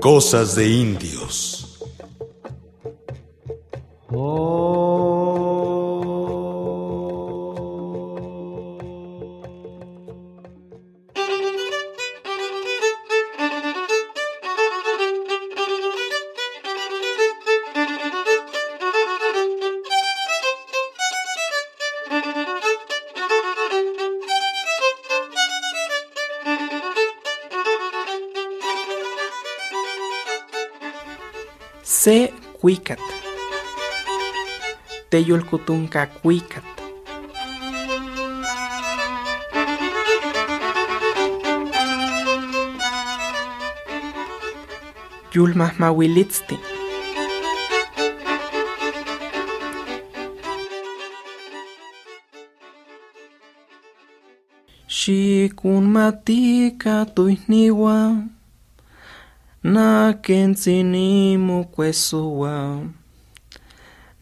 Cosas de indios. Se cuicat. Teyolcutunca cuicat. Yulmah mawilitzti. Shikun matika tuihniwa. Na kensinimu kwesuwa.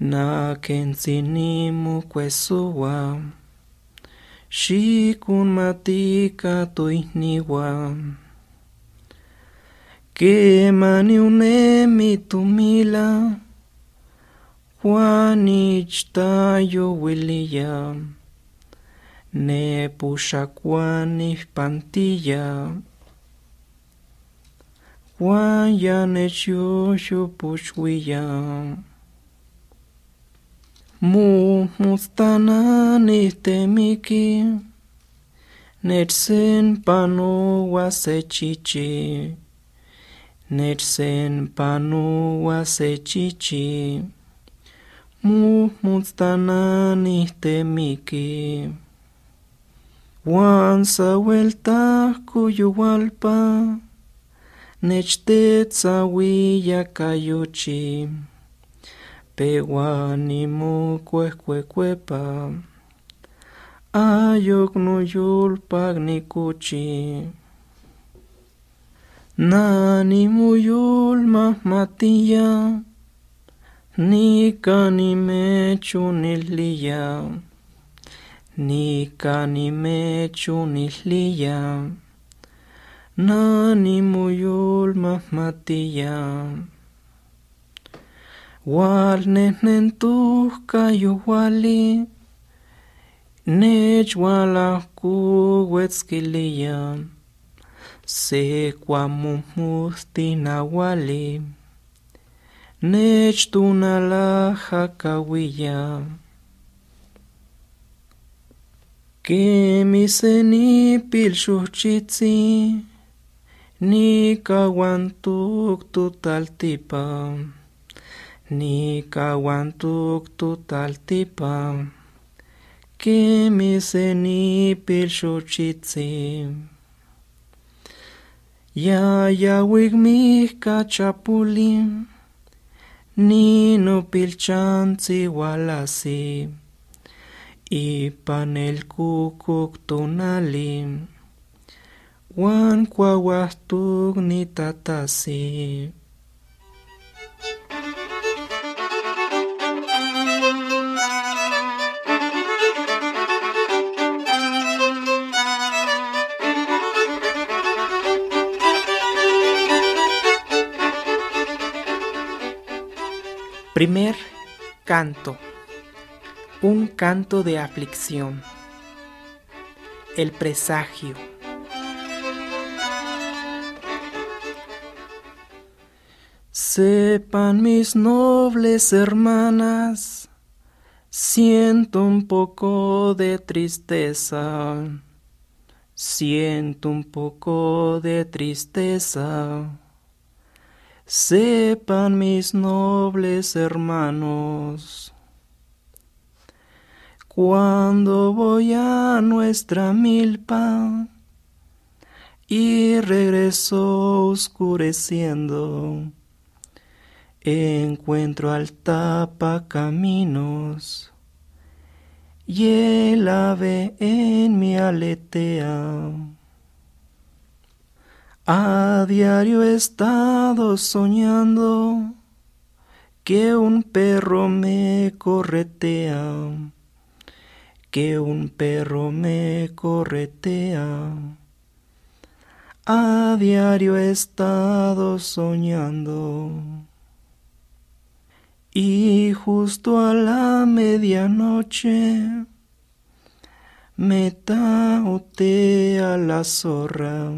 Na kensinimu kwesuwa. Shikun matika tuihniwa. Kemani unemi tumila. Juanichtayo wiliya. Ne pushakwani pantilla. Juan ya nechushu pushwiya. Mu mustana temiki. Netsen pano wasechichi. Netsen pano wasechichi. Mu mustana temiki. Juan sa vuelta kuyuwalpa. Nechtetza willa kayuchi. Pewani mu kuekuekuepa. Ayok no yulpak nikuchi. Nani muyul mahmatiya. Nika ni Nani muyul mahmatiya. Wal nenentuh kayo wali. Nech wala kuwetskiliya. Se kwamumuhti nawali. Nech tunala hakawiya. Kemiseni pilshuchitzi. Ni kawantuk tutaltipa. Ni kawantuk tutaltipa. Kemiseni pilshuchitzi. Ya ya wigmih kachapuli. Ni no pilchantzi walasi. Ipan el kukuk tonali. Juan kwawahtuk ni tatasi. Primer canto. Un canto de aflicción. El presagio. Sepan mis nobles hermanas, siento un poco de tristeza, siento un poco de tristeza. Sepan mis nobles hermanos, cuando voy a nuestra milpa y regreso oscureciendo, encuentro al tapa caminos y el ave en mi aletea. A diario he estado soñando que un perro me corretea, que un perro me corretea. A diario he estado soñando. Y justo a la medianoche me a la zorra.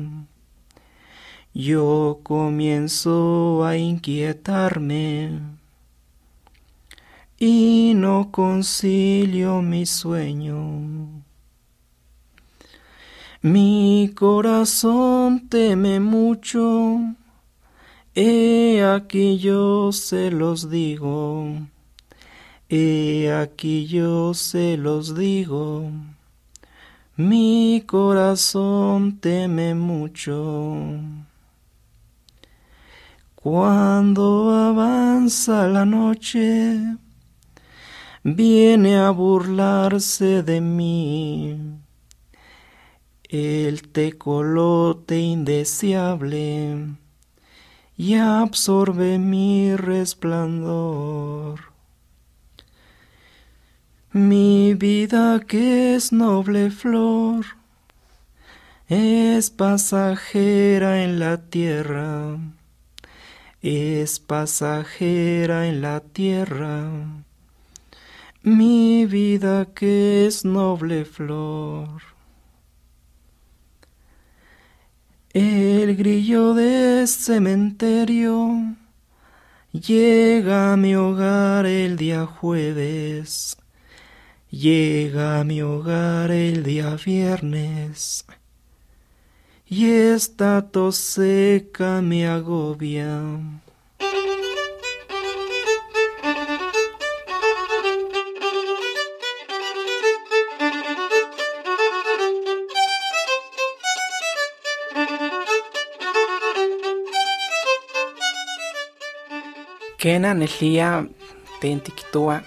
Yo comienzo a inquietarme y no concilio mi sueño. Mi corazón teme mucho, he aquí yo se los digo, he aquí yo se los digo. Mi corazón teme mucho. Cuando avanza la noche, viene a burlarse de mí el tecolote indeseable y absorbe mi resplandor. Mi vida que es noble flor es pasajera en la tierra, es pasajera en la tierra. Mi vida que es noble flor. El grillo de cementerio llega a mi hogar el día jueves, llega a mi hogar el día viernes, y esta tos seca me agobia. Kena nelia tentikitoa.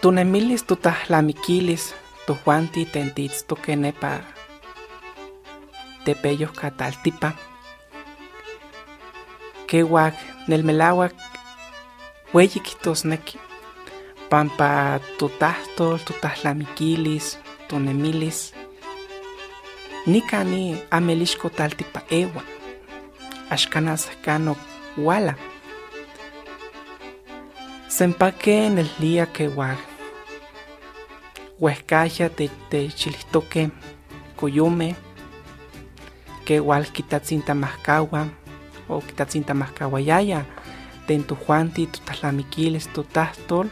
Tunemilis tutahlamikilis tujuanti tentitztokenepa tepeyos kataltipa. Kewak nelmelawak neki. pampa tutahtol tutahlamikilis tunemilis nikani amelixko taltipa ewa axkanas kano wala. Sempaque en el día que guag. Huescaya te, te chilistoque, coyume, que igual quitatzinta mascagua, o quitatzinta mascaguayaya, de en tu taslamiquiles, tu tastol,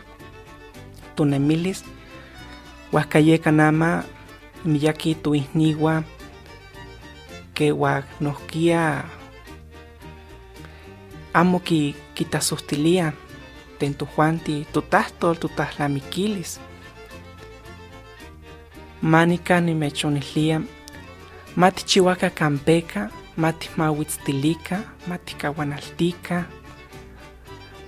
tu nemilis, huascayeca nama, miyaki tu isnigua, que guag nos guía. Amo ki kitasustilia ten tu juanti tutastol tutaslamiquilis. Manica mati chihuaca campeca, mati mawitztilica, mati caguanaltica,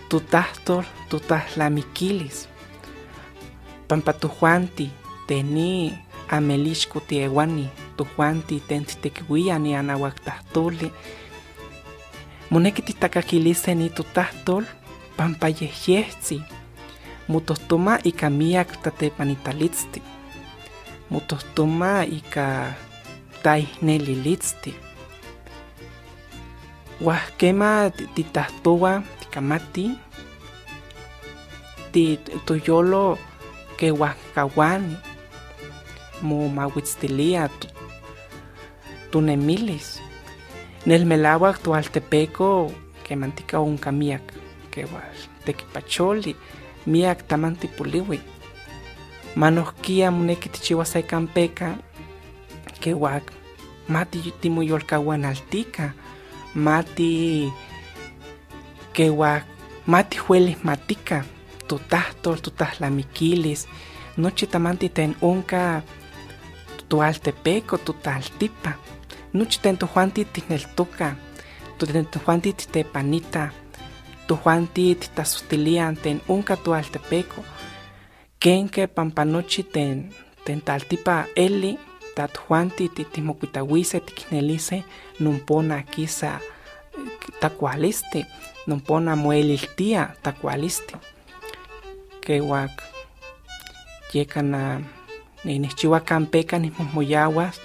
tutastol tutaslamiquilis. Pampa tu juanti teni amelixco tiewani, tu juanti tentitequiwia ni anahuactahtoli, moneki titakakilise ni tutahtol pampa yehyehtzin motohtoma ika miak tatepanitalitzti motohtoma ika taihnelilitzti wahkema titahtowa tikamati ti toyolo ke wahkawani mo mawitztilia tunemilis. Nel melagua tepeco que mantica un camiac, que was tequipacholi, miak tamanti puliwi. Manosquia muneki tichiwasai campeca, que wak mati timuyolcahuan altica, mati que wak mati huelis matica, tutastol, tutaslamiquilis, noche tamanti ten unca tualtepeco, tutaltipa nuchi ten tojuanti tineltoka, ten tojuanti titepanita, tojuanti titasustilian ten unka tualtepeco, kenke pampanochi ten, ten taltipa eli, ta tojuanti titimokuitawise tiknelise, numpona kisa takualisti, numpona mueliltia takualisti. Kewak yekana nihchiwa kampeca nihmohmoyawas,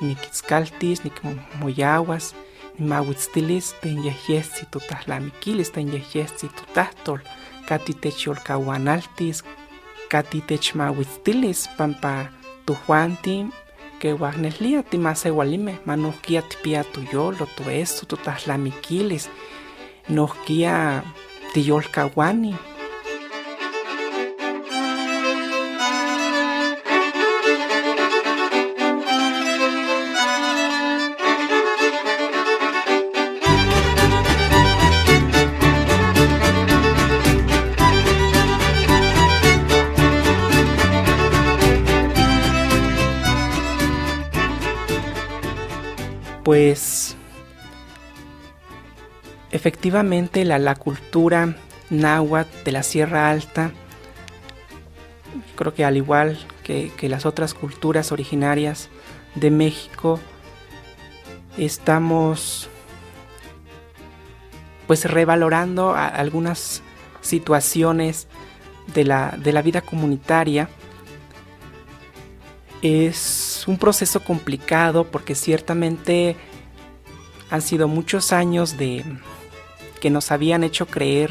niquitzcaltis, moyaguas, mahuitztilis, ten Mawitzilis mautztilis tenyehyehtzi totahtlamiquilis tenyehyehtzi totahtol kati techyolkauanaltis kati techmauitztilis pampa tojuantin kewah nehlia timaseualimeh ma nohkia tipia toyolo toesto totahtlamiquilis nohkia tiyolkauani efectivamente la, la cultura náhuatl de la Sierra Alta, creo que al igual que, que las otras culturas originarias de México, estamos pues revalorando algunas situaciones de la, de la vida comunitaria. Es un proceso complicado porque ciertamente han sido muchos años de que nos habían hecho creer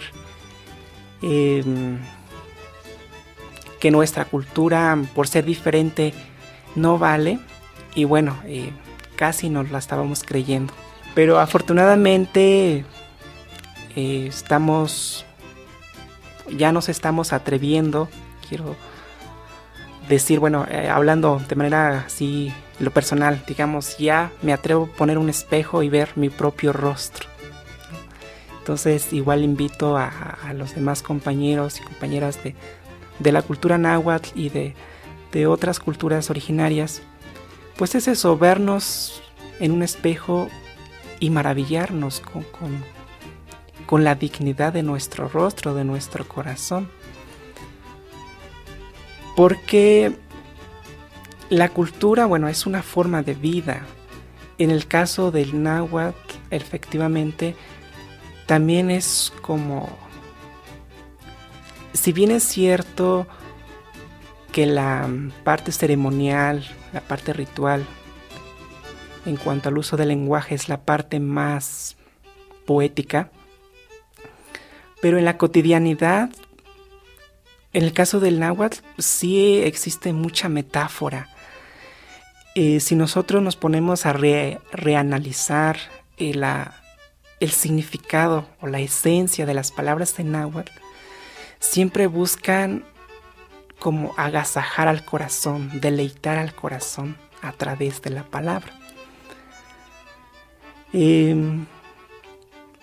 em, que nuestra cultura por ser diferente no vale y bueno eh, casi nos la estábamos creyendo pero afortunadamente eh, estamos ya nos estamos atreviendo quiero decir, bueno, eh, hablando de manera así, lo personal, digamos, ya me atrevo a poner un espejo y ver mi propio rostro. Entonces, igual invito a, los demás compañeros y compañeras de, la cultura náhuatl y de, otras culturas originarias, pues es eso, vernos en un espejo y maravillarnos con, con la dignidad de nuestro rostro, de nuestro corazón porque la cultura, bueno, es una forma de vida. En el caso del náhuatl, efectivamente, también es como, si bien es cierto que la parte ceremonial, la parte ritual, en cuanto al uso del lenguaje, es la parte más poética, pero en la cotidianidad en el caso del náhuatl sí existe mucha metáfora. Eh, si nosotros nos ponemos a reanalizar eh, el significado o la esencia de las palabras de náhuatl, siempre buscan como agasajar al corazón, deleitar al corazón a través de la palabra. Em,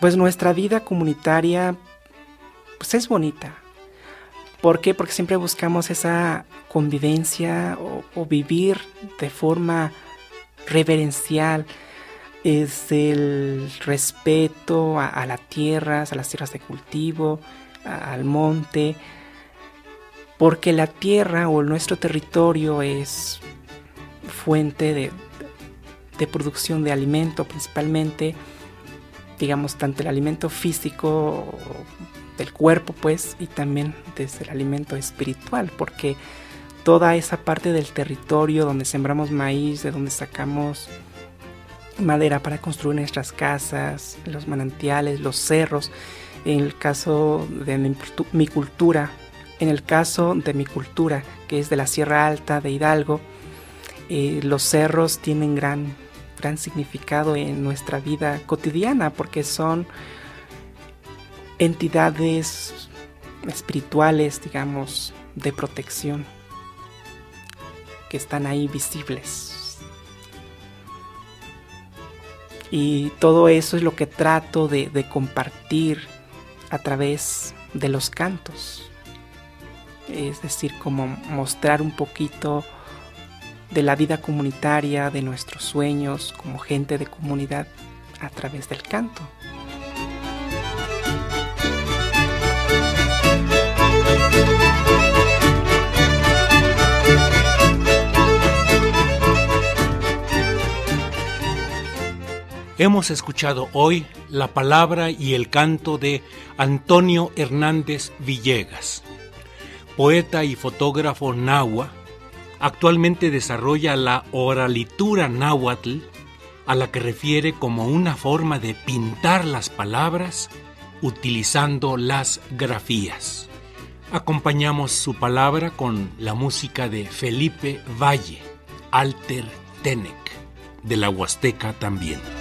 pues nuestra vida comunitaria pues es bonita, ¿Por qué? Porque siempre buscamos esa convivencia o, vivir de forma reverencial, es el respeto a, la tierra, a las tierras de cultivo, al monte, porque la tierra o nuestro territorio es fuente de, de producción de alimento principalmente, digamos, tanto el alimento físico del cuerpo, pues, y también desde el alimento espiritual, porque toda esa parte del territorio donde sembramos maíz, de donde sacamos madera para construir nuestras casas, los manantiales, los cerros, en el caso de mi, cultura, en el caso de mi cultura, que es de la Sierra Alta de Hidalgo, eh, los cerros tienen gran, gran significado en nuestra vida cotidiana porque son entidades espirituales, digamos, de protección, que están ahí visibles. Y todo eso es lo que trato de, compartir a través de los cantos. Es decir, como mostrar un poquito de la vida comunitaria, de nuestros sueños como gente de comunidad a través del canto. Hemos escuchado hoy la palabra y el canto de Antonio Hernández Villegas, poeta y fotógrafo nahua, Actualmente desarrolla la oralitura náhuatl, a la que refiere como una forma de pintar las palabras utilizando las grafías. Acompañamos su palabra con la música de Felipe Valle, Alter Tenec, de la Huasteca también.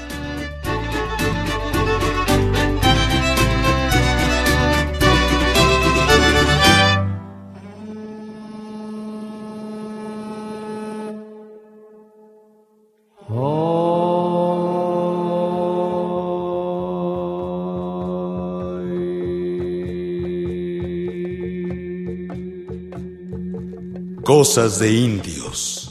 Cosas de indios.